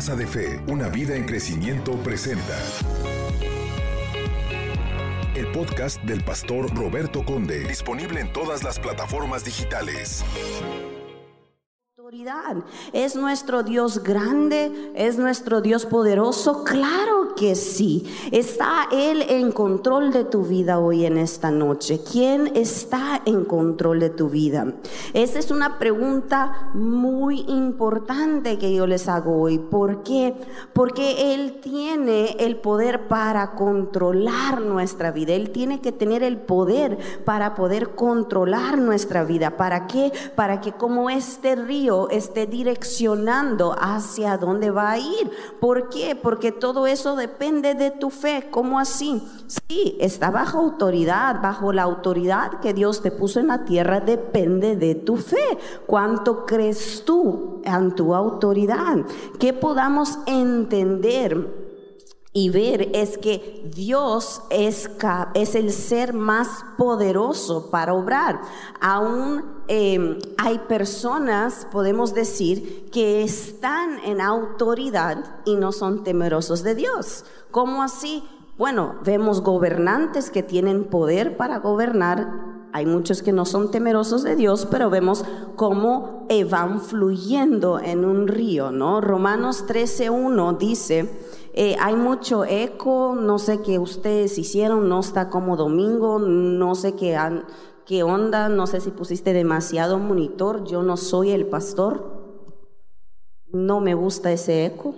Casa de Fe, una vida en crecimiento presenta el podcast del pastor Roberto Conde, disponible en todas las plataformas digitales. ¿Es nuestro Dios grande? ¿Es nuestro Dios poderoso? Claro que sí. ¿Está Él en control de tu vida hoy en esta noche? ¿Quién está en control de tu vida? Esa es una pregunta muy importante que yo les hago hoy. ¿Por qué? Porque Él tiene el poder para controlar nuestra vida. Él tiene que tener el poder para poder controlar nuestra vida. ¿Para qué? Para que como este río esté direccionando hacia dónde va a ir. ¿Por qué? Porque todo eso depende de tu fe. ¿Cómo así? Sí, está bajo autoridad, bajo la autoridad que Dios te puso en la tierra, depende de tu fe. ¿Cuánto crees tú en tu autoridad? Que podamos entender y ver es que Dios es, es el ser más poderoso para obrar. Aún em, hay personas, podemos decir, que están en autoridad y no son temerosos de Dios. ¿Cómo así? Bueno, vemos gobernantes que tienen poder para gobernar. Hay muchos que no son temerosos de Dios, pero vemos cómo van fluyendo en un río, ¿no? Romanos 13.1 dice, eh, hay mucho eco, no sé qué ustedes hicieron, no está como domingo, no sé qué, qué onda, no sé si pusiste demasiado monitor, yo no soy el pastor, no me gusta ese eco.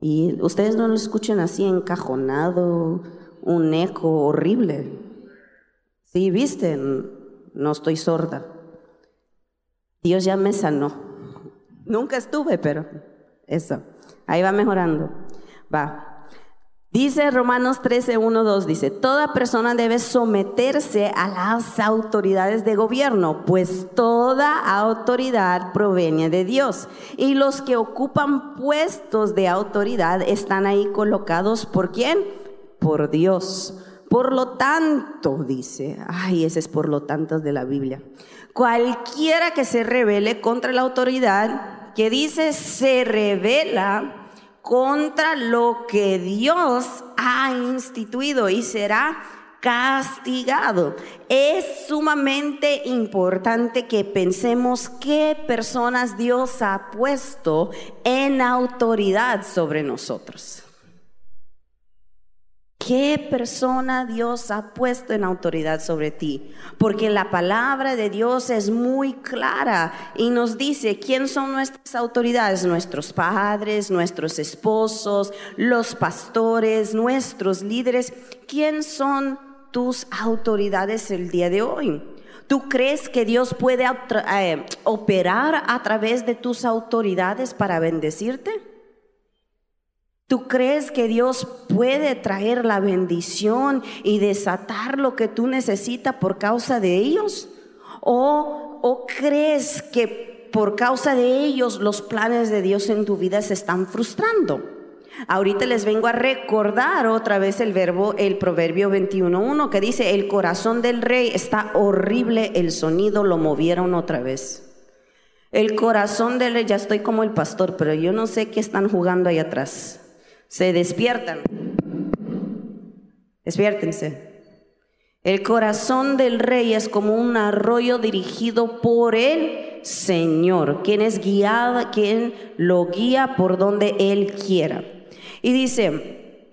Y ustedes no lo escuchen así encajonado, un eco horrible. Sí, viste, no estoy sorda. Dios ya me sanó. Nunca estuve, pero eso. Ahí va mejorando. Va. Dice Romanos 13, 1, 2, dice, toda persona debe someterse a las autoridades de gobierno, pues toda autoridad proviene de Dios. Y los que ocupan puestos de autoridad están ahí colocados por quién? Por Dios. Por lo tanto, dice, ay, ese es por lo tanto de la Biblia. Cualquiera que se revele contra la autoridad, que dice se revela contra lo que Dios ha instituido y será castigado. Es sumamente importante que pensemos qué personas Dios ha puesto en autoridad sobre nosotros. ¿Qué persona Dios ha puesto en autoridad sobre ti? Porque la palabra de Dios es muy clara y nos dice quién son nuestras autoridades, nuestros padres, nuestros esposos, los pastores, nuestros líderes. ¿Quién son tus autoridades el día de hoy? ¿Tú crees que Dios puede eh, operar a través de tus autoridades para bendecirte? ¿Tú crees que Dios puede traer la bendición y desatar lo que tú necesitas por causa de ellos? ¿O, ¿O, crees que por causa de ellos los planes de Dios en tu vida se están frustrando? Ahorita les vengo a recordar otra vez el verbo, el proverbio 21.1 que dice, el corazón del rey está horrible, el sonido lo movieron otra vez. El corazón del rey, ya estoy como el pastor, pero yo no sé qué están jugando ahí atrás se despiertan. Despiértense. El corazón del rey es como un arroyo dirigido por el Señor, quien es guiado, quien lo guía por donde Él quiera. Y dice,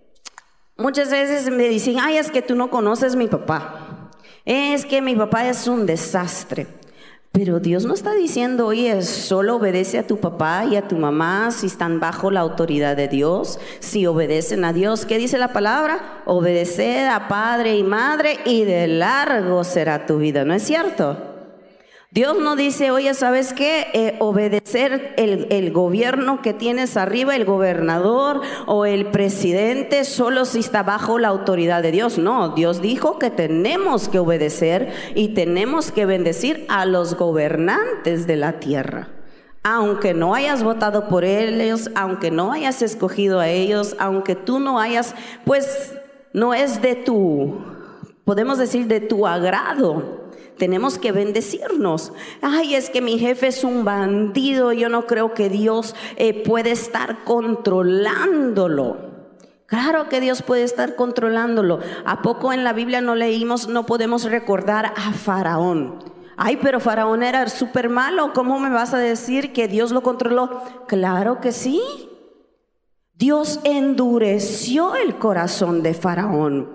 muchas veces me dicen, ay, es que tú no conoces mi papá. Es que mi papá es un desastre. Pero Dios no está diciendo, oye, solo obedece a tu papá y a tu mamá si están bajo la autoridad de Dios, si obedecen a Dios. ¿Qué dice la palabra? Obedecer a padre y madre y de largo será tu vida, ¿no es cierto? Dios no dice, oye, ¿sabes qué? Eh, obedecer el, el, gobierno que tienes arriba, el gobernador o el presidente, solo si está bajo la autoridad de Dios. No, Dios dijo que tenemos que obedecer y tenemos que bendecir a los gobernantes de la tierra. Aunque no hayas votado por ellos, aunque no hayas escogido a ellos, aunque tú no hayas, pues no es de tu, podemos decir, de tu agrado tenemos que bendecirnos. Ay, es que mi jefe es un bandido, yo no creo que Dios eh, puede estar controlándolo. Claro que Dios puede estar controlándolo. ¿A poco en la Biblia no leímos, no podemos recordar a Faraón? Ay, pero Faraón era súper malo. ¿Cómo me vas a decir que Dios lo controló? Claro que sí. Dios endureció el corazón de Faraón.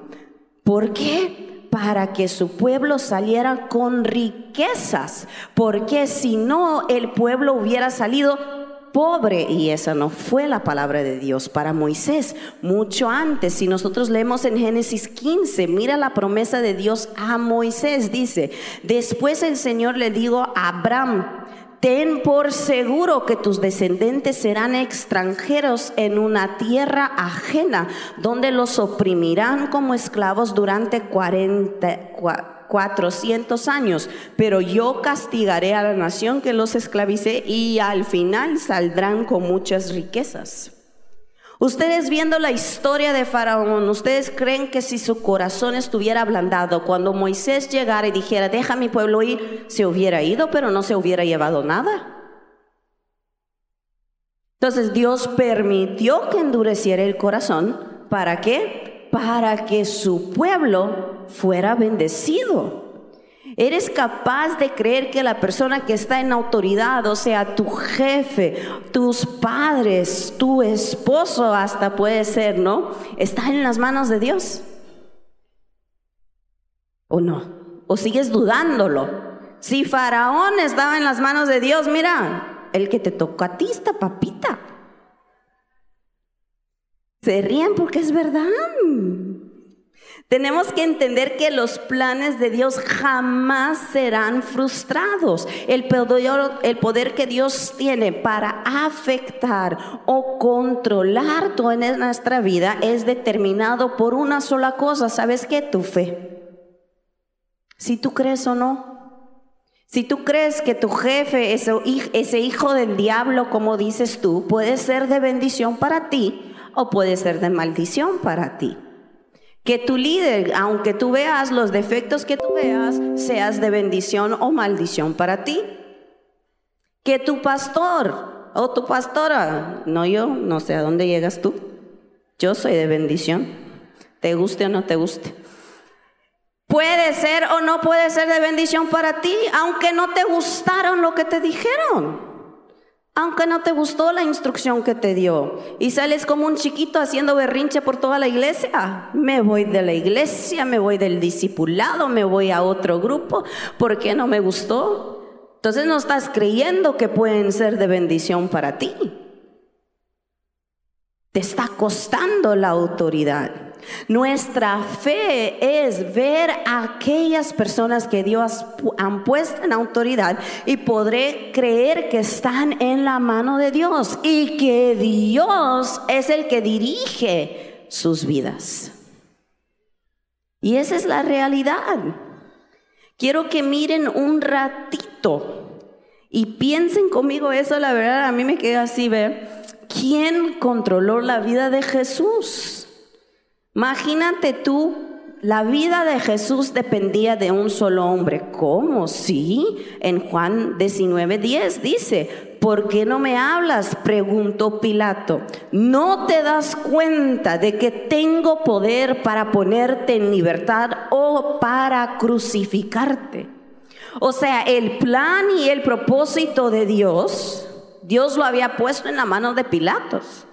¿Por qué? Para que su pueblo saliera con riquezas. Porque si no, el pueblo hubiera salido pobre. Y esa no fue la palabra de Dios para Moisés. Mucho antes, si nosotros leemos en Génesis 15, mira la promesa de Dios a Moisés. Dice, después el Señor le dijo a Abraham, ten por seguro que tus descendientes serán extranjeros en una tierra ajena, donde los oprimirán como esclavos durante 40, 400 años, pero yo castigaré a la nación que los esclavice y al final saldrán con muchas riquezas. Ustedes viendo la historia de Faraón, ¿ustedes creen que si su corazón estuviera ablandado, cuando Moisés llegara y dijera, deja mi pueblo ir, se hubiera ido, pero no se hubiera llevado nada? Entonces Dios permitió que endureciera el corazón. ¿Para qué? Para que su pueblo fuera bendecido. Eres capaz de creer que la persona que está en autoridad, o sea, tu jefe, tus padres, tu esposo hasta puede ser, ¿no? Está en las manos de Dios. ¿O no? ¿O sigues dudándolo? Si Faraón estaba en las manos de Dios, mira, el que te tocó a ti está papita. Se ríen porque es verdad. Tenemos que entender que los planes de Dios jamás serán frustrados. El poder, que Dios tiene para afectar o controlar toda nuestra vida es determinado por una sola cosa. ¿Sabes qué? Tu fe. Si tú crees o no. Si tú crees que tu jefe, ese hijo del diablo, como dices tú, puede ser de bendición para ti o puede ser de maldición para ti. Que tu líder, aunque tú veas los defectos que tú veas, seas de bendición o maldición para ti. Que tu pastor o tu pastora, no yo, no sé a dónde llegas tú. Yo soy de bendición, te guste o no te guste. Puede ser o no puede ser de bendición para ti, aunque no te gustaron lo que te dijeron aunque no te gustó la instrucción que te dio y sales como un chiquito haciendo berrinche por toda la iglesia, me voy de la iglesia, me voy del discipulado, me voy a otro grupo porque no me gustó. Entonces no estás creyendo que pueden ser de bendición para ti. Te está costando la autoridad. Nuestra fe es ver a aquellas personas que Dios han puesto en autoridad y podré creer que están en la mano de Dios y que Dios es el que dirige sus vidas. Y esa es la realidad. Quiero que miren un ratito y piensen conmigo eso, la verdad a mí me queda así, ver ¿Quién controló la vida de Jesús? Imagínate tú, la vida de Jesús dependía de un solo hombre. ¿Cómo? Sí, en Juan 19:10 dice, ¿por qué no me hablas? preguntó Pilato. ¿No te das cuenta de que tengo poder para ponerte en libertad o para crucificarte? O sea, el plan y el propósito de Dios, Dios lo había puesto en la mano de Pilatos.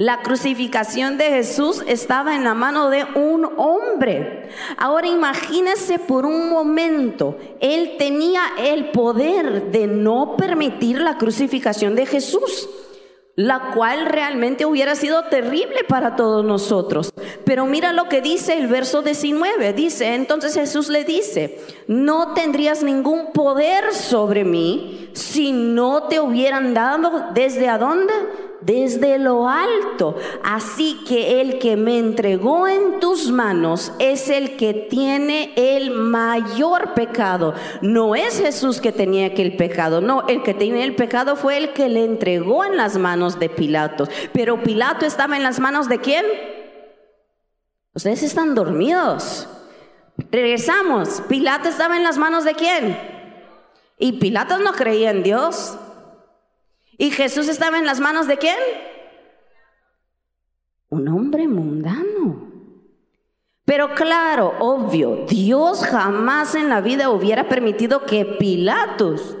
La crucificación de Jesús estaba en la mano de un hombre. Ahora imagínese por un momento, él tenía el poder de no permitir la crucificación de Jesús la cual realmente hubiera sido terrible para todos nosotros. Pero mira lo que dice el verso 19. Dice, entonces Jesús le dice, no tendrías ningún poder sobre mí si no te hubieran dado desde a dónde? Desde lo alto. Así que el que me entregó en tus manos es el que tiene el mayor pecado. No es Jesús que tenía aquel pecado, no, el que tenía el pecado fue el que le entregó en las manos de Pilato. Pero Pilato estaba en las manos de quién? Ustedes están dormidos. Regresamos. Pilato estaba en las manos de quién? Y Pilatos no creía en Dios. ¿Y Jesús estaba en las manos de quién? Un hombre mundano. Pero claro, obvio, Dios jamás en la vida hubiera permitido que Pilatos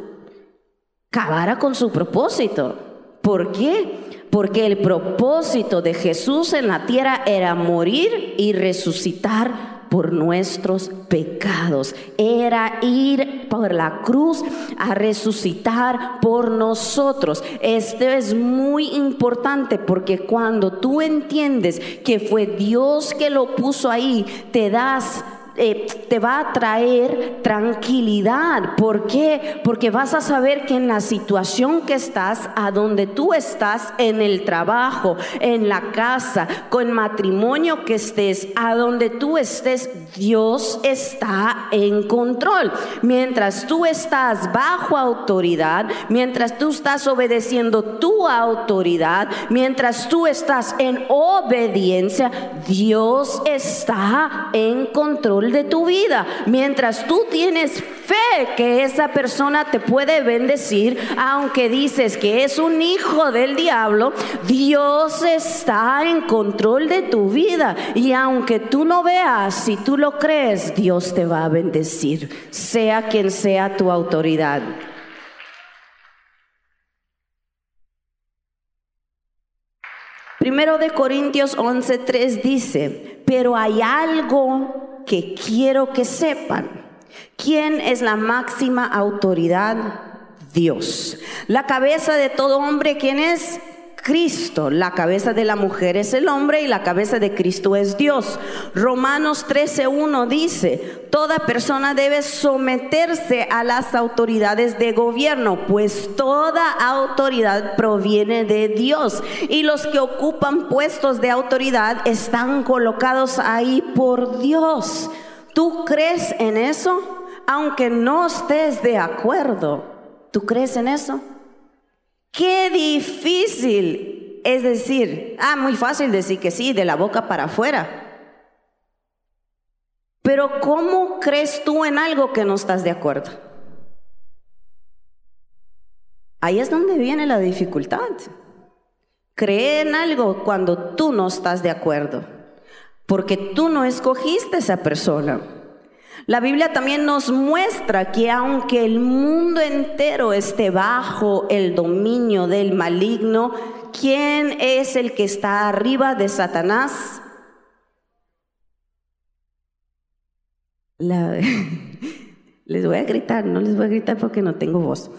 acabara con su propósito. ¿Por qué? Porque el propósito de Jesús en la tierra era morir y resucitar por nuestros pecados. Era ir por la cruz a resucitar por nosotros. Esto es muy importante porque cuando tú entiendes que fue Dios que lo puso ahí, te das eh, te va a traer tranquilidad. ¿Por qué? Porque vas a saber que en la situación que estás, a donde tú estás, en el trabajo, en la casa, con matrimonio que estés, a donde tú estés, Dios está en control. Mientras tú estás bajo autoridad, mientras tú estás obedeciendo tu autoridad, mientras tú estás en obediencia, Dios está en control de tu vida. Mientras tú tienes fe que esa persona te puede bendecir, aunque dices que es un hijo del diablo, Dios está en control de tu vida. Y aunque tú no veas, si tú lo crees, Dios te va a bendecir, sea quien sea tu autoridad. Primero de Corintios 11:3 dice, pero hay algo que quiero que sepan. ¿Quién es la máxima autoridad? Dios. La cabeza de todo hombre, ¿quién es? Cristo. La cabeza de la mujer es el hombre y la cabeza de Cristo es Dios. Romanos 13.1 dice, toda persona debe someterse a las autoridades de gobierno, pues toda autoridad proviene de Dios. Y los que ocupan puestos de autoridad están colocados ahí por Dios. ¿Tú crees en eso? Aunque no estés de acuerdo, ¿tú crees en eso? Qué difícil es decir, ah, muy fácil decir que sí, de la boca para afuera. Pero ¿cómo crees tú en algo que no estás de acuerdo? Ahí es donde viene la dificultad. Cree en algo cuando tú no estás de acuerdo, porque tú no escogiste esa persona. La Biblia también nos muestra que aunque el mundo entero esté bajo el dominio del maligno, ¿quién es el que está arriba de Satanás? les voy a gritar, no les voy a gritar porque no tengo voz.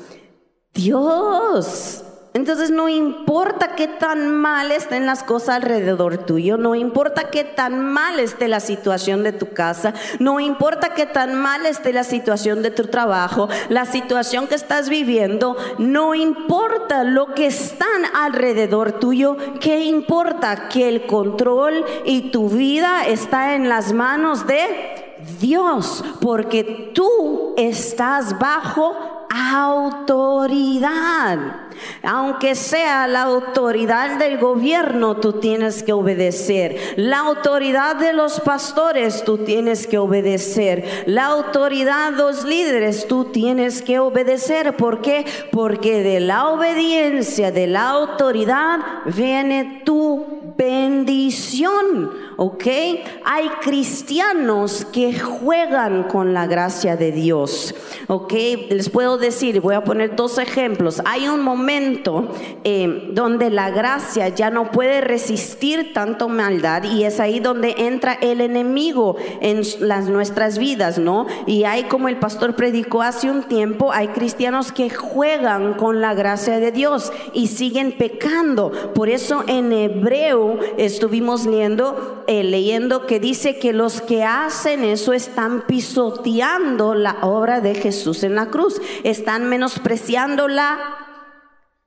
Dios. Entonces no importa qué tan mal estén las cosas alrededor tuyo, no importa qué tan mal esté la situación de tu casa, no importa qué tan mal esté la situación de tu trabajo, la situación que estás viviendo, no importa lo que están alrededor tuyo, ¿qué importa? Que el control y tu vida está en las manos de Dios, porque tú estás bajo autoridad. Aunque sea la autoridad del gobierno, tú tienes que obedecer. La autoridad de los pastores, tú tienes que obedecer. La autoridad de los líderes, tú tienes que obedecer. ¿Por qué? Porque de la obediencia, de la autoridad, viene tu bendición. ¿Ok? Hay cristianos que juegan con la gracia de Dios. ¿Ok? Les puedo decir, voy a poner dos ejemplos. Hay un momento eh, donde la gracia ya no puede resistir tanto maldad y es ahí donde entra el enemigo en las nuestras vidas, ¿no? Y hay como el pastor predicó hace un tiempo, hay cristianos que juegan con la gracia de Dios y siguen pecando. Por eso en hebreo estuvimos leyendo, eh, leyendo que dice que los que hacen eso están pisoteando la obra de Jesús en la cruz están menospreciando la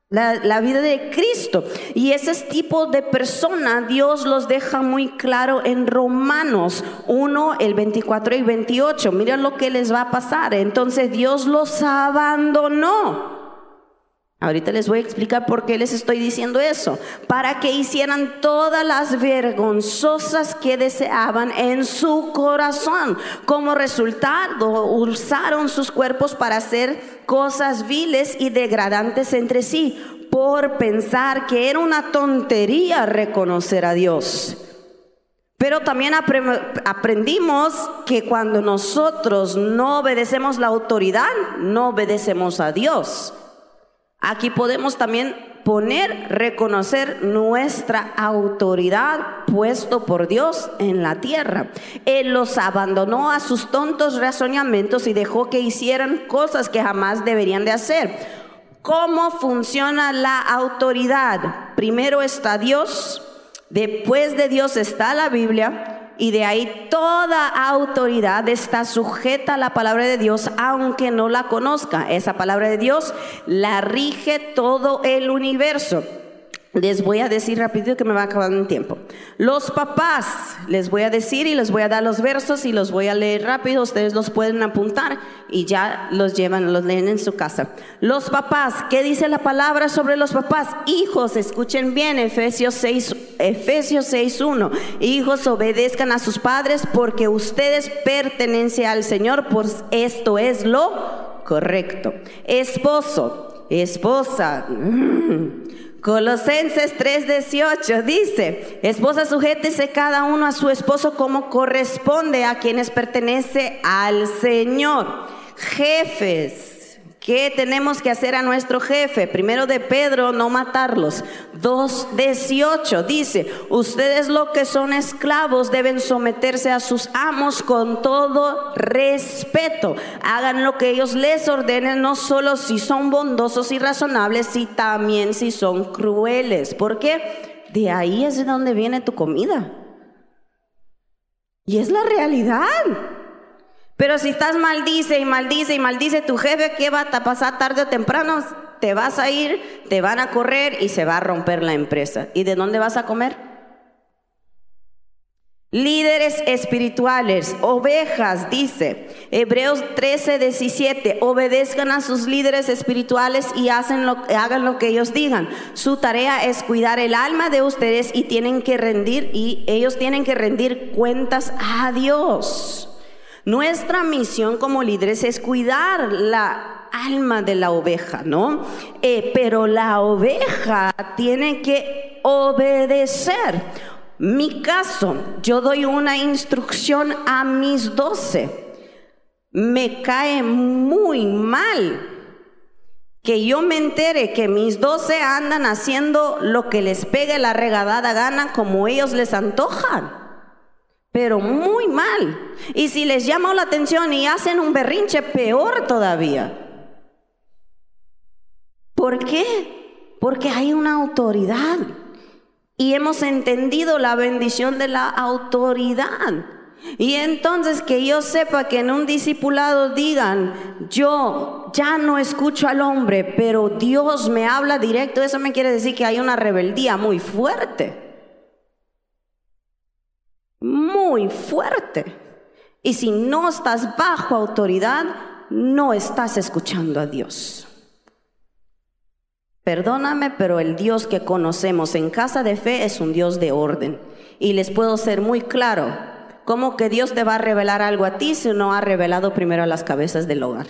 vida de Cristo. Y ese tipo de persona Dios los deja muy claro en Romanos 1, el 24 y 28. Miren lo que les va a pasar. Entonces Dios los abandonó. Ahorita les voy a explicar por qué les estoy diciendo eso. Para que hicieran todas las vergonzosas que deseaban en su corazón. Como resultado, usaron sus cuerpos para hacer cosas viles y degradantes entre sí, por pensar que era una tontería reconocer a Dios. Pero también aprendimos que cuando nosotros no obedecemos la autoridad, no obedecemos a Dios. Aquí podemos también poner, reconocer nuestra autoridad puesto por Dios en la tierra. Él los abandonó a sus tontos razonamientos y dejó que hicieran cosas que jamás deberían de hacer. ¿Cómo funciona la autoridad? Primero está Dios, después de Dios está la Biblia, y de ahí toda autoridad está sujeta a la palabra de Dios, aunque no la conozca. Esa palabra de Dios la rige todo el universo. Les voy a decir rápido que me va acabando el tiempo. Los papás, les voy a decir y les voy a dar los versos y los voy a leer rápido. Ustedes los pueden apuntar y ya los llevan, los leen en su casa. Los papás, ¿qué dice la palabra sobre los papás? Hijos, escuchen bien, Efesios 6, Efesios 6.1. Hijos, obedezcan a sus padres porque ustedes pertenecen al Señor, pues esto es lo correcto. Esposo, esposa. Colosenses 3:18 dice, esposa sujétese cada uno a su esposo como corresponde a quienes pertenece al Señor. Jefes, ¿Qué tenemos que hacer a nuestro jefe? Primero de Pedro, no matarlos. 2.18 dice, ustedes lo que son esclavos deben someterse a sus amos con todo respeto. Hagan lo que ellos les ordenen, no solo si son bondosos y razonables, sino también si son crueles. Porque de ahí es de donde viene tu comida. Y es la realidad. Pero si estás maldice y maldice y maldice tu jefe, ¿qué va a pasar tarde o temprano? Te vas a ir, te van a correr y se va a romper la empresa. ¿Y de dónde vas a comer? Líderes espirituales, ovejas, dice Hebreos 13, 17, obedezcan a sus líderes espirituales y hagan lo que ellos digan. Su tarea es cuidar el alma de ustedes y tienen que rendir, y ellos tienen que rendir cuentas a Dios. Nuestra misión como líderes es cuidar la alma de la oveja, ¿no? Eh, pero la oveja tiene que obedecer. Mi caso, yo doy una instrucción a mis doce. Me cae muy mal que yo me entere que mis doce andan haciendo lo que les pegue la regadada gana como ellos les antojan pero muy mal. Y si les llama la atención y hacen un berrinche, peor todavía. ¿Por qué? Porque hay una autoridad y hemos entendido la bendición de la autoridad. Y entonces que yo sepa que en un discipulado digan, yo ya no escucho al hombre, pero Dios me habla directo, eso me quiere decir que hay una rebeldía muy fuerte muy fuerte. Y si no estás bajo autoridad, no estás escuchando a Dios. Perdóname, pero el Dios que conocemos en casa de fe es un Dios de orden. Y les puedo ser muy claro, ¿cómo que Dios te va a revelar algo a ti si no ha revelado primero a las cabezas del hogar?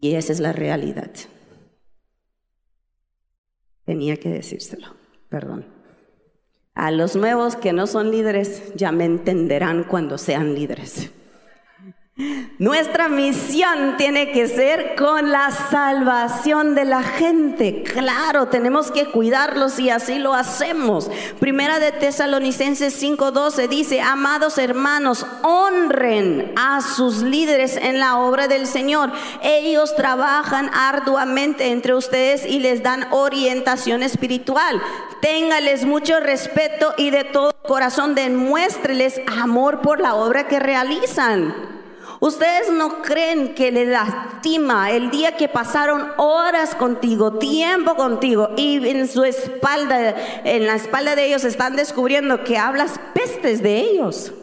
Y esa es la realidad. Tenía que decírselo, perdón. A los nuevos que no son líderes ya me entenderán cuando sean líderes. Nuestra misión tiene que ser con la salvación de la gente. Claro, tenemos que cuidarlos y así lo hacemos. Primera de Tesalonicenses 5:12 dice, amados hermanos, honren a sus líderes en la obra del Señor. Ellos trabajan arduamente entre ustedes y les dan orientación espiritual. Téngales mucho respeto y de todo corazón demuéstreles amor por la obra que realizan. Ustedes no creen que le lastima el día que pasaron horas contigo, tiempo contigo y en su espalda, en la espalda de ellos están descubriendo que hablas pestes de ellos.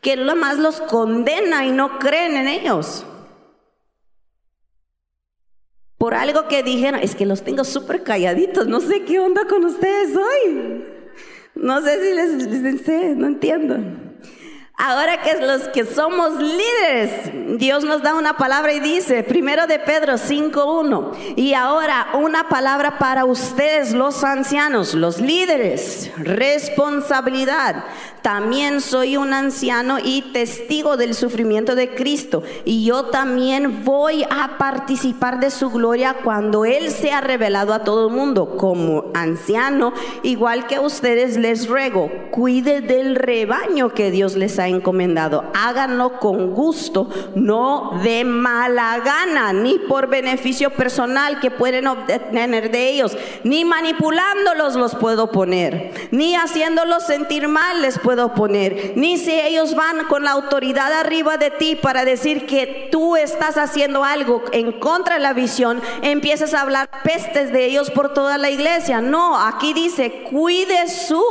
Que lo más los condena y no creen en ellos. por algo que dijeron, es que los tengo súper calladitos, no sé qué onda con ustedes hoy. No sé si les, les no entiendo. Ahora que los que somos líderes, Dios nos da una palabra y dice, primero de Pedro 5.1, y ahora una palabra para ustedes los ancianos, los líderes, responsabilidad. También soy un anciano y testigo del sufrimiento de Cristo, y yo también voy a participar de su gloria cuando Él sea revelado a todo el mundo. Como anciano, igual que ustedes les ruego, cuide del rebaño que Dios les ha encomendado. Háganlo con gusto, no de mala gana, ni por beneficio personal que pueden obtener de ellos, ni manipulándolos los puedo poner, ni haciéndolos sentir mal les puedo poner, ni si ellos van con la autoridad arriba de ti para decir que tú estás haciendo algo en contra de la visión, empiezas a hablar pestes de ellos por toda la iglesia. No, aquí dice, cuide su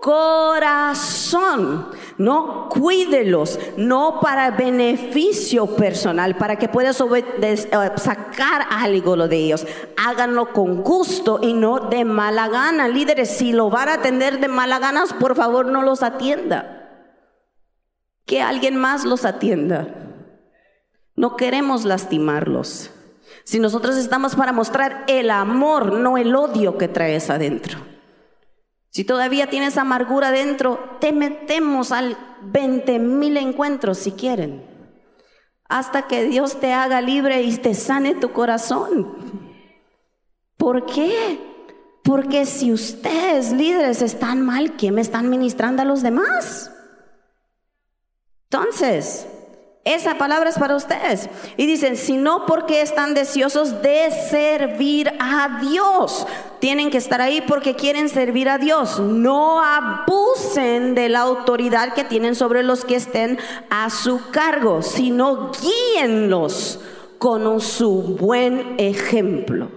corazón. No, cuídelos, no para beneficio personal, para que puedas eh, sacar algo de ellos. Háganlo con gusto y no de mala gana. Líderes, si lo van a atender de mala ganas, por favor no los atienda. Que alguien más los atienda. No queremos lastimarlos. Si nosotros estamos para mostrar el amor, no el odio que traes adentro. Si todavía tienes amargura dentro, te metemos al 20 mil encuentros si quieren. Hasta que Dios te haga libre y te sane tu corazón. ¿Por qué? Porque si ustedes líderes están mal, ¿qué me están ministrando a los demás? Entonces, esa palabra es para ustedes. Y dicen, si no porque están deseosos de servir a Dios. Tienen que estar ahí porque quieren servir a Dios. No abusen de la autoridad que tienen sobre los que estén a su cargo, sino guíenlos con su buen ejemplo.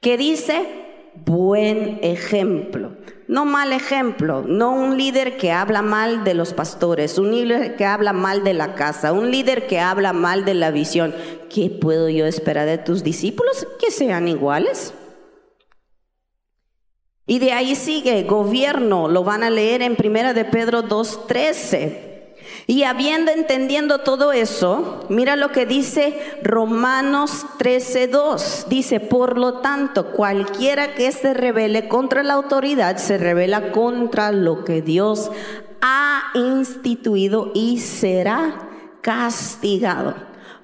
¿Qué dice? Buen ejemplo. No mal ejemplo, no un líder que habla mal de los pastores, un líder que habla mal de la casa, un líder que habla mal de la visión. ¿Qué puedo yo esperar de tus discípulos? Que sean iguales. Y de ahí sigue, gobierno, lo van a leer en Primera de Pedro 2.13. Y habiendo entendiendo todo eso, mira lo que dice Romanos 13:2. Dice, por lo tanto, cualquiera que se revele contra la autoridad se revela contra lo que Dios ha instituido y será castigado.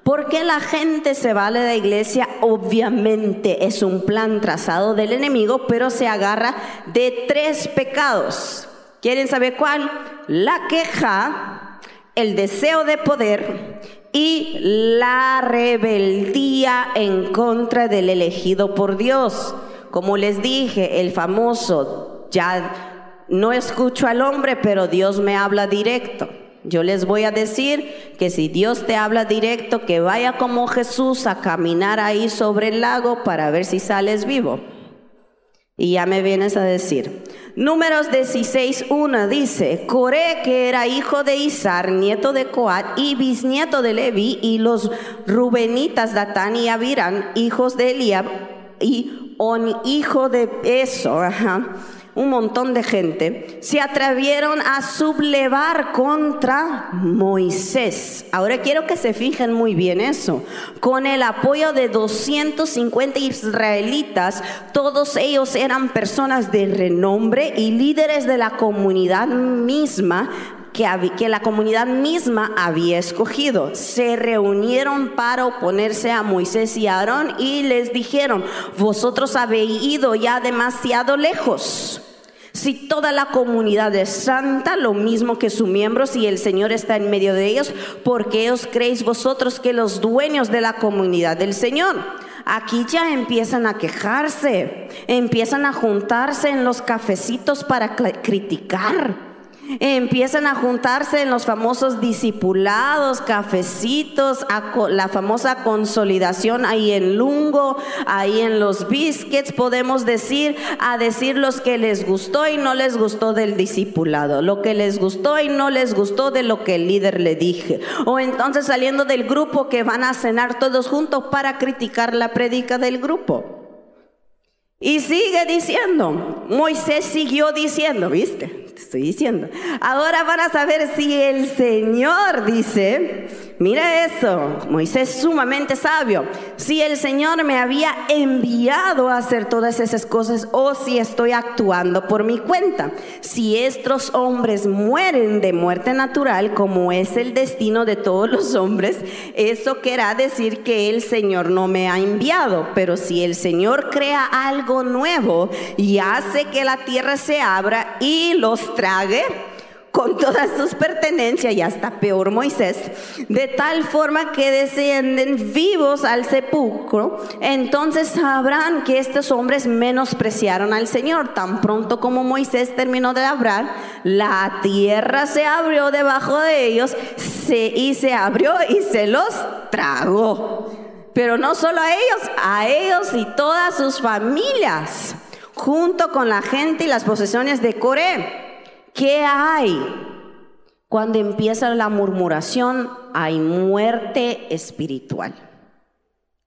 ¿Por qué la gente se vale de la iglesia? Obviamente es un plan trazado del enemigo, pero se agarra de tres pecados. ¿Quieren saber cuál? La queja, el deseo de poder y la rebeldía en contra del elegido por Dios. Como les dije, el famoso, ya no escucho al hombre, pero Dios me habla directo. Yo les voy a decir que si Dios te habla directo, que vaya como Jesús a caminar ahí sobre el lago para ver si sales vivo. Y ya me vienes a decir. Números 16.1 dice, Coré que era hijo de Isar, nieto de Coat y bisnieto de Levi, y los Rubenitas Datán y Abiran, hijos de Eliab, y On, hijo de Eso, ajá un montón de gente, se atrevieron a sublevar contra Moisés. Ahora quiero que se fijen muy bien eso. Con el apoyo de 250 israelitas, todos ellos eran personas de renombre y líderes de la comunidad misma que, la comunidad misma había escogido. Se reunieron para oponerse a Moisés y Aarón y les dijeron, vosotros habéis ido ya demasiado lejos. Si toda la comunidad es santa, lo mismo que sus miembros y el Señor está en medio de ellos, porque os creéis vosotros que los dueños de la comunidad del Señor. Aquí ya empiezan a quejarse, empiezan a juntarse en los cafecitos para criticar Empiezan a juntarse en los famosos discipulados, cafecitos, la famosa consolidación ahí en Lungo, ahí en los biscuits, podemos decir, a decir los que les gustó y no les gustó del discipulado, lo que les gustó y no les gustó de lo que el líder le dije. O entonces saliendo del grupo que van a cenar todos juntos para criticar la predica del grupo. Y sigue diciendo, Moisés siguió diciendo, ¿viste? Estoy diciendo. Ahora van a saber si el Señor dice, mira eso, Moisés sumamente sabio, si el Señor me había enviado a hacer todas esas cosas o si estoy actuando por mi cuenta. Si estos hombres mueren de muerte natural, como es el destino de todos los hombres, eso querrá decir que el Señor no me ha enviado. Pero si el Señor crea algo nuevo y hace que la tierra se abra y los trague con todas sus pertenencias y hasta peor Moisés, de tal forma que descienden vivos al sepulcro, entonces sabrán que estos hombres menospreciaron al Señor. Tan pronto como Moisés terminó de hablar, la tierra se abrió debajo de ellos se, y se abrió y se los tragó. Pero no solo a ellos, a ellos y todas sus familias, junto con la gente y las posesiones de Coré. ¿Qué hay? Cuando empieza la murmuración, hay muerte espiritual.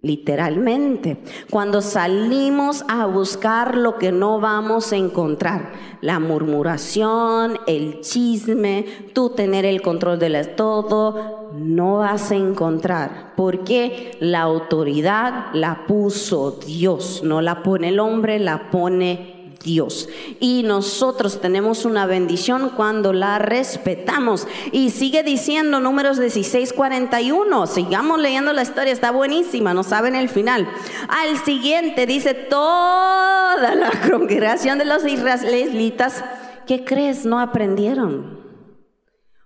Literalmente, cuando salimos a buscar lo que no vamos a encontrar, la murmuración, el chisme, tú tener el control de todo, no vas a encontrar, porque la autoridad la puso Dios, no la pone el hombre, la pone Dios. Y nosotros tenemos una bendición cuando la respetamos. Y sigue diciendo números 16, 41. Sigamos leyendo la historia, está buenísima, no saben el final. Al siguiente dice toda la congregación de los israelitas, ¿qué crees? No aprendieron.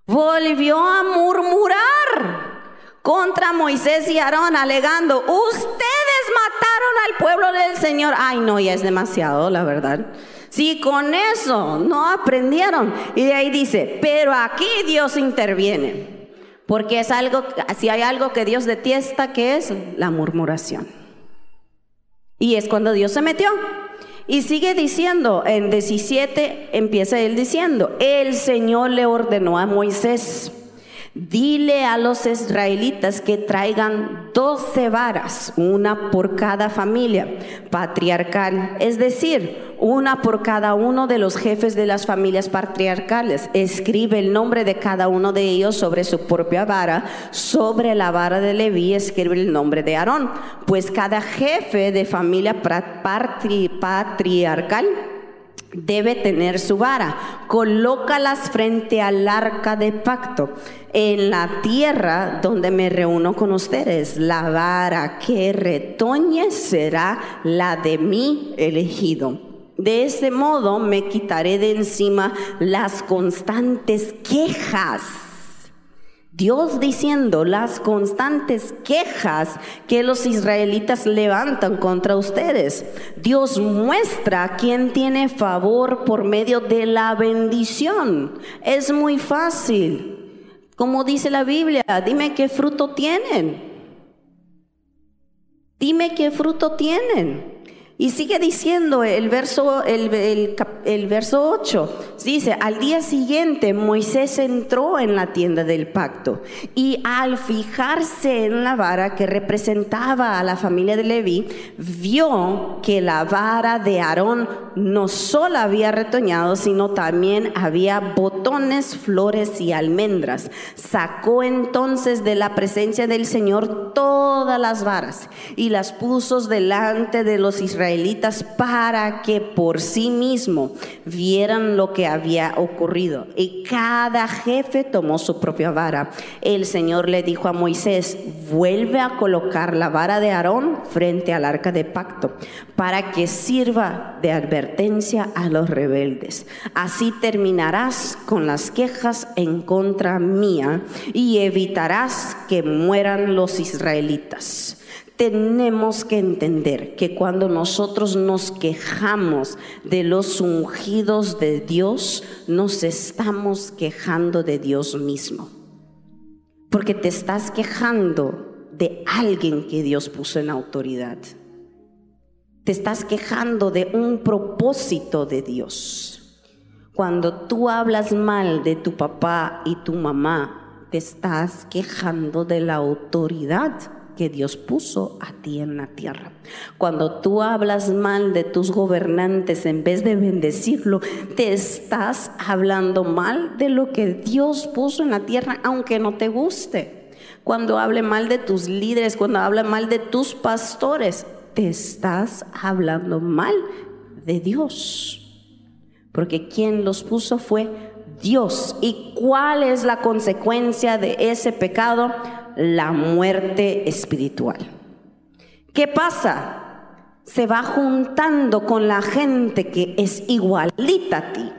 Volvió a murmurar contra Moisés y Aarón, alegando, ustedes mataron al pueblo del Señor. Ay, no, ya es demasiado, la verdad. Si con eso no aprendieron. Y de ahí dice, pero aquí Dios interviene. Porque es algo, si hay algo que Dios detesta, que es la murmuración. Y es cuando Dios se metió. Y sigue diciendo, en 17 empieza él diciendo, el Señor le ordenó a Moisés Dile a los israelitas que traigan doce varas, una por cada familia patriarcal, es decir, una por cada uno de los jefes de las familias patriarcales. Escribe el nombre de cada uno de ellos sobre su propia vara. Sobre la vara de Leví escribe el nombre de Aarón, pues cada jefe de familia patriarcal debe tener su vara. Colócalas frente al arca de pacto en la tierra donde me reúno con ustedes. La vara que retoñe será la de mi elegido. De ese modo me quitaré de encima las constantes quejas Dios diciendo las constantes quejas que los israelitas levantan contra ustedes. Dios muestra quién tiene favor por medio de la bendición. Es muy fácil. Como dice la Biblia, dime qué fruto tienen. Dime qué fruto tienen. Y sigue diciendo el verso, el, el, verso 8, dice, al día siguiente Moisés entró en la tienda del pacto y al fijarse en la vara que representaba a la familia de Leví, vio que la vara de Aarón no solo había retoñado, sino también había botones, flores y almendras. Sacó entonces de la presencia del Señor todas las varas y las puso delante de los israelitas israelitas para que por sí mismo vieran lo que había ocurrido. Y cada jefe tomó su propia vara. El Señor le dijo a Moisés, vuelve a colocar la vara de Aarón frente al arca de pacto, para que sirva de advertencia a los rebeldes. Así terminarás con las quejas en contra mía y evitarás que mueran los israelitas. Tenemos que entender que cuando nosotros nos quejamos de los ungidos de Dios, nos estamos quejando de Dios mismo. Porque te estás quejando de alguien que Dios puso en autoridad. Te estás quejando de un propósito de Dios. Cuando tú hablas mal de tu papá y tu mamá, te estás quejando de la autoridad que Dios puso a ti en la tierra. Cuando tú hablas mal de tus gobernantes en vez de bendecirlo, te estás hablando mal de lo que Dios puso en la tierra, aunque no te guste. Cuando hable mal de tus líderes, cuando habla mal de tus pastores, te estás hablando mal de Dios. Porque quien los puso fue Dios. ¿Y cuál es la consecuencia de ese pecado? La muerte espiritual. ¿Qué pasa? Se va juntando con la gente que es igualita a ti,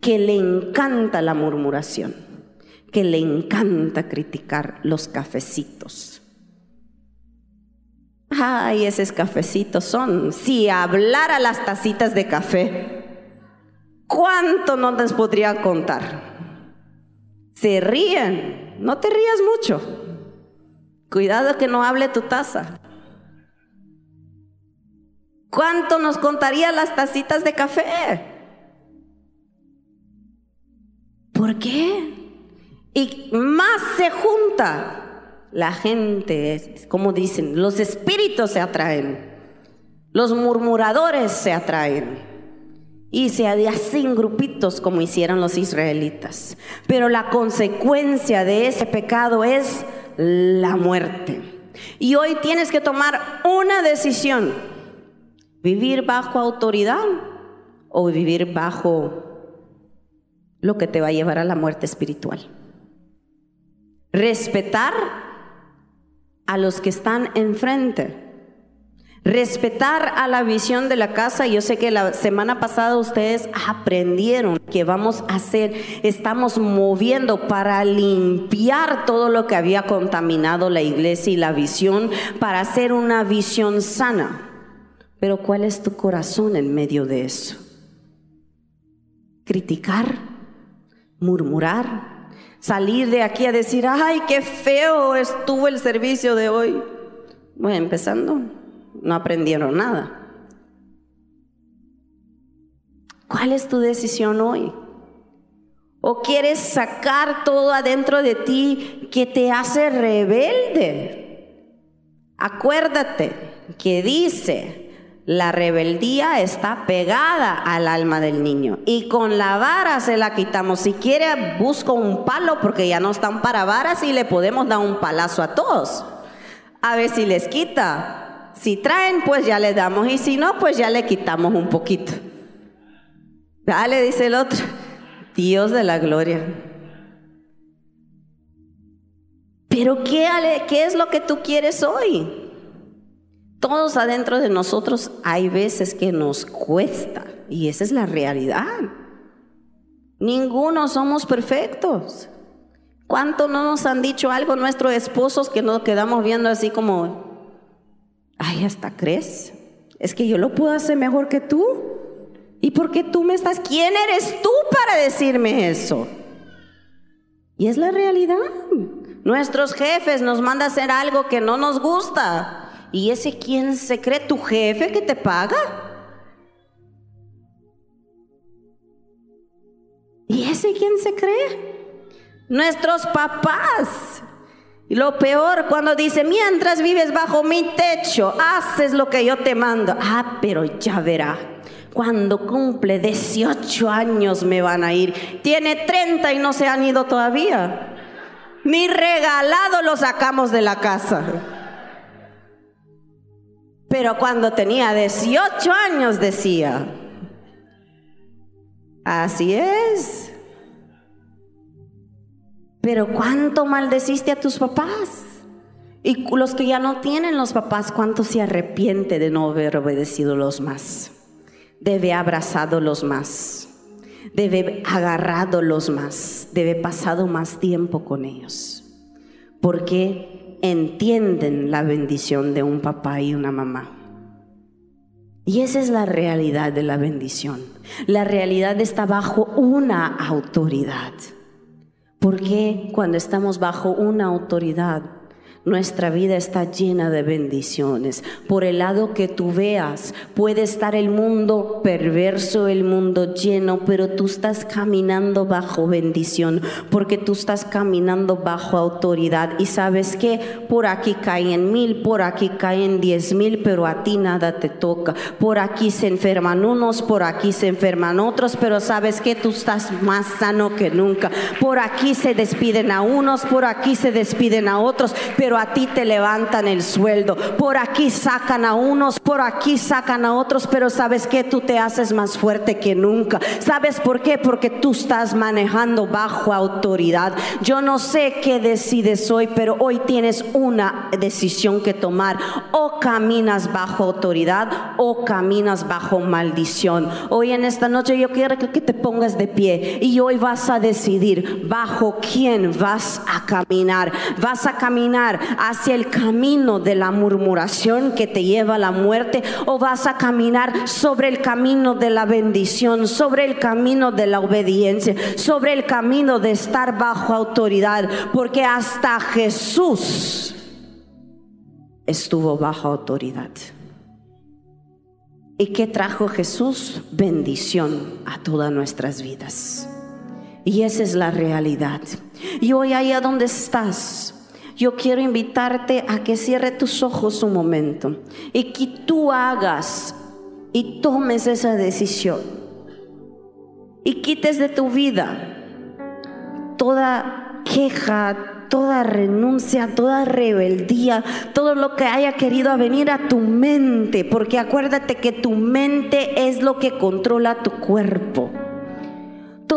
que le encanta la murmuración, que le encanta criticar los cafecitos. Ay, esos cafecitos son. Si hablara las tacitas de café, ¿cuánto no les podría contar? Se ríen, no te rías mucho. Cuidado que no hable tu taza. ¿Cuánto nos contaría las tacitas de café? ¿Por qué? Y más se junta la gente, como dicen, los espíritus se atraen, los murmuradores se atraen y se hacen grupitos como hicieron los israelitas. Pero la consecuencia de ese pecado es la muerte. Y hoy tienes que tomar una decisión. Vivir bajo autoridad o vivir bajo lo que te va a llevar a la muerte espiritual. Respetar a los que están enfrente Respetar a la visión de la casa. Yo sé que la semana pasada ustedes aprendieron que vamos a hacer, estamos moviendo para limpiar todo lo que había contaminado la iglesia y la visión, para hacer una visión sana. Pero ¿cuál es tu corazón en medio de eso? Criticar, murmurar, salir de aquí a decir, ay, qué feo estuvo el servicio de hoy. Bueno, empezando no aprendieron nada. ¿Cuál es tu decisión hoy? ¿O quieres sacar todo adentro de ti que te hace rebelde? Acuérdate que dice, la rebeldía está pegada al alma del niño y con la vara se la quitamos. Si quiere, busco un palo porque ya no están para varas y le podemos dar un palazo a todos. A ver si les quita. Si traen, pues ya le damos. Y si no, pues ya le quitamos un poquito. Dale, dice el otro. Dios de la gloria. Pero ¿qué, ¿qué es lo que tú quieres hoy? Todos adentro de nosotros hay veces que nos cuesta. Y esa es la realidad. Ninguno somos perfectos. ¿Cuánto no nos han dicho algo nuestros esposos que nos quedamos viendo así como, Ay, hasta crees. Es que yo lo puedo hacer mejor que tú. ¿Y por qué tú me estás? ¿Quién eres tú para decirme eso? Y es la realidad. Nuestros jefes nos mandan a hacer algo que no nos gusta. ¿Y ese quién se cree? ¿Tu jefe que te paga? ¿Y ese quién se cree? Nuestros papás lo peor cuando dice, mientras vives bajo mi techo, haces lo que yo te mando. Ah, pero ya verá. Cuando cumple 18 años me van a ir. Tiene 30 y no se han ido todavía. Ni regalado lo sacamos de la casa. Pero cuando tenía 18 años decía, así es. Pero ¿cuánto maldeciste a tus papás? Y los que ya no tienen los papás, ¿cuánto se arrepiente de no haber obedecido los más? Debe abrazado los más. Debe agarrado los más. Debe pasado más tiempo con ellos. Porque entienden la bendición de un papá y una mamá. Y esa es la realidad de la bendición. La realidad está bajo una autoridad. Porque cuando estamos bajo una autoridad, nuestra vida está llena de bendiciones. Por el lado que tú veas, puede estar el mundo perverso, el mundo lleno, pero tú estás caminando bajo bendición, porque tú estás caminando bajo autoridad. Y sabes que por aquí caen mil, por aquí caen diez mil, pero a ti nada te toca. Por aquí se enferman unos, por aquí se enferman otros, pero sabes que tú estás más sano que nunca. Por aquí se despiden a unos, por aquí se despiden a otros, pero a ti te levantan el sueldo. Por aquí sacan a unos, por aquí sacan a otros, pero sabes que tú te haces más fuerte que nunca. ¿Sabes por qué? Porque tú estás manejando bajo autoridad. Yo no sé qué decides hoy, pero hoy tienes una decisión que tomar. O caminas bajo autoridad o caminas bajo maldición. Hoy en esta noche yo quiero que te pongas de pie y hoy vas a decidir bajo quién vas a caminar. Vas a caminar hacia el camino de la murmuración que te lleva a la muerte o vas a caminar sobre el camino de la bendición, sobre el camino de la obediencia, sobre el camino de estar bajo autoridad, porque hasta Jesús estuvo bajo autoridad. ¿Y qué trajo Jesús? Bendición a todas nuestras vidas. Y esa es la realidad. Y hoy allá donde estás, yo quiero invitarte a que cierre tus ojos un momento y que tú hagas y tomes esa decisión y quites de tu vida toda queja, toda renuncia, toda rebeldía, todo lo que haya querido venir a tu mente, porque acuérdate que tu mente es lo que controla tu cuerpo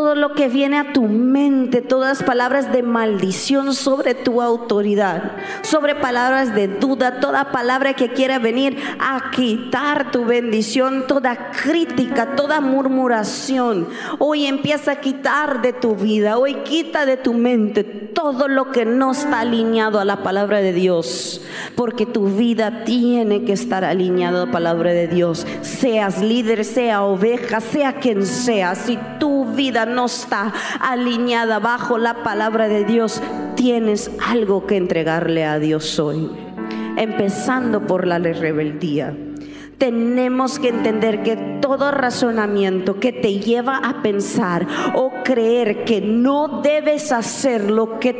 todo lo que viene a tu mente, todas palabras de maldición sobre tu autoridad, sobre palabras de duda, toda palabra que quiera venir a quitar tu bendición, toda crítica, toda murmuración. Hoy empieza a quitar de tu vida, hoy quita de tu mente todo lo que no está alineado a la palabra de Dios, porque tu vida tiene que estar alineada a la palabra de Dios. Seas líder, sea oveja, sea quien sea, si tu vida no está alineada bajo la palabra de Dios, tienes algo que entregarle a Dios hoy. Empezando por la rebeldía tenemos que entender que todo razonamiento que te lleva a pensar o creer que no debes hacer lo que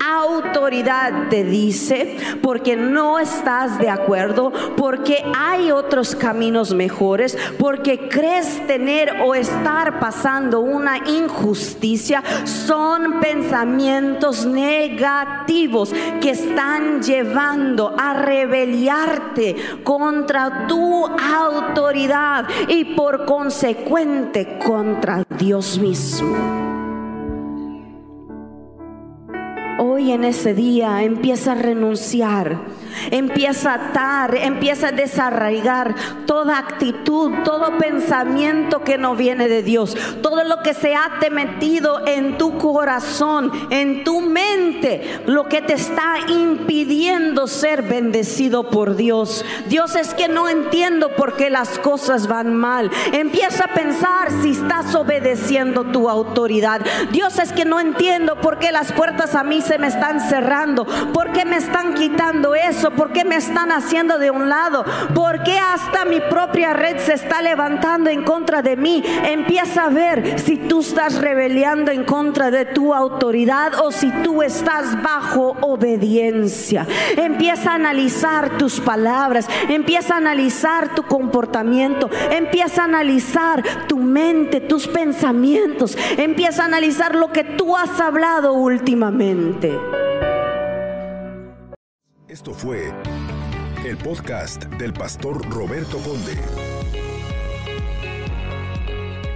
autoridad te dice, porque no estás de acuerdo, porque hay otros caminos mejores, porque crees tener o estar pasando una injusticia, son pensamientos negativos que están llevando a rebeliarte contra tu autoridad y por consecuente contra Dios mismo. Hoy en ese día empieza a renunciar, empieza a atar, empieza a desarraigar toda actitud, todo pensamiento que no viene de Dios, todo lo que se ha metido en tu corazón, en tu mente, lo que te está impidiendo ser bendecido por Dios. Dios es que no entiendo por qué las cosas van mal. Empieza a pensar si estás obedeciendo tu autoridad. Dios es que no entiendo por qué las puertas a mí se me están cerrando? ¿Por qué me están quitando eso? ¿Por qué me están haciendo de un lado? ¿Por qué hasta mi propia red se está levantando en contra de mí? Empieza a ver si tú estás rebeliando en contra de tu autoridad o si tú estás bajo obediencia. Empieza a analizar tus palabras, empieza a analizar tu comportamiento, empieza a analizar tu mente, tus pensamientos, empieza a analizar lo que tú has hablado últimamente. Esto fue el podcast del pastor Roberto Conde.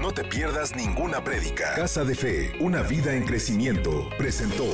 No te pierdas ninguna prédica. Casa de Fe, una vida en crecimiento, presentó.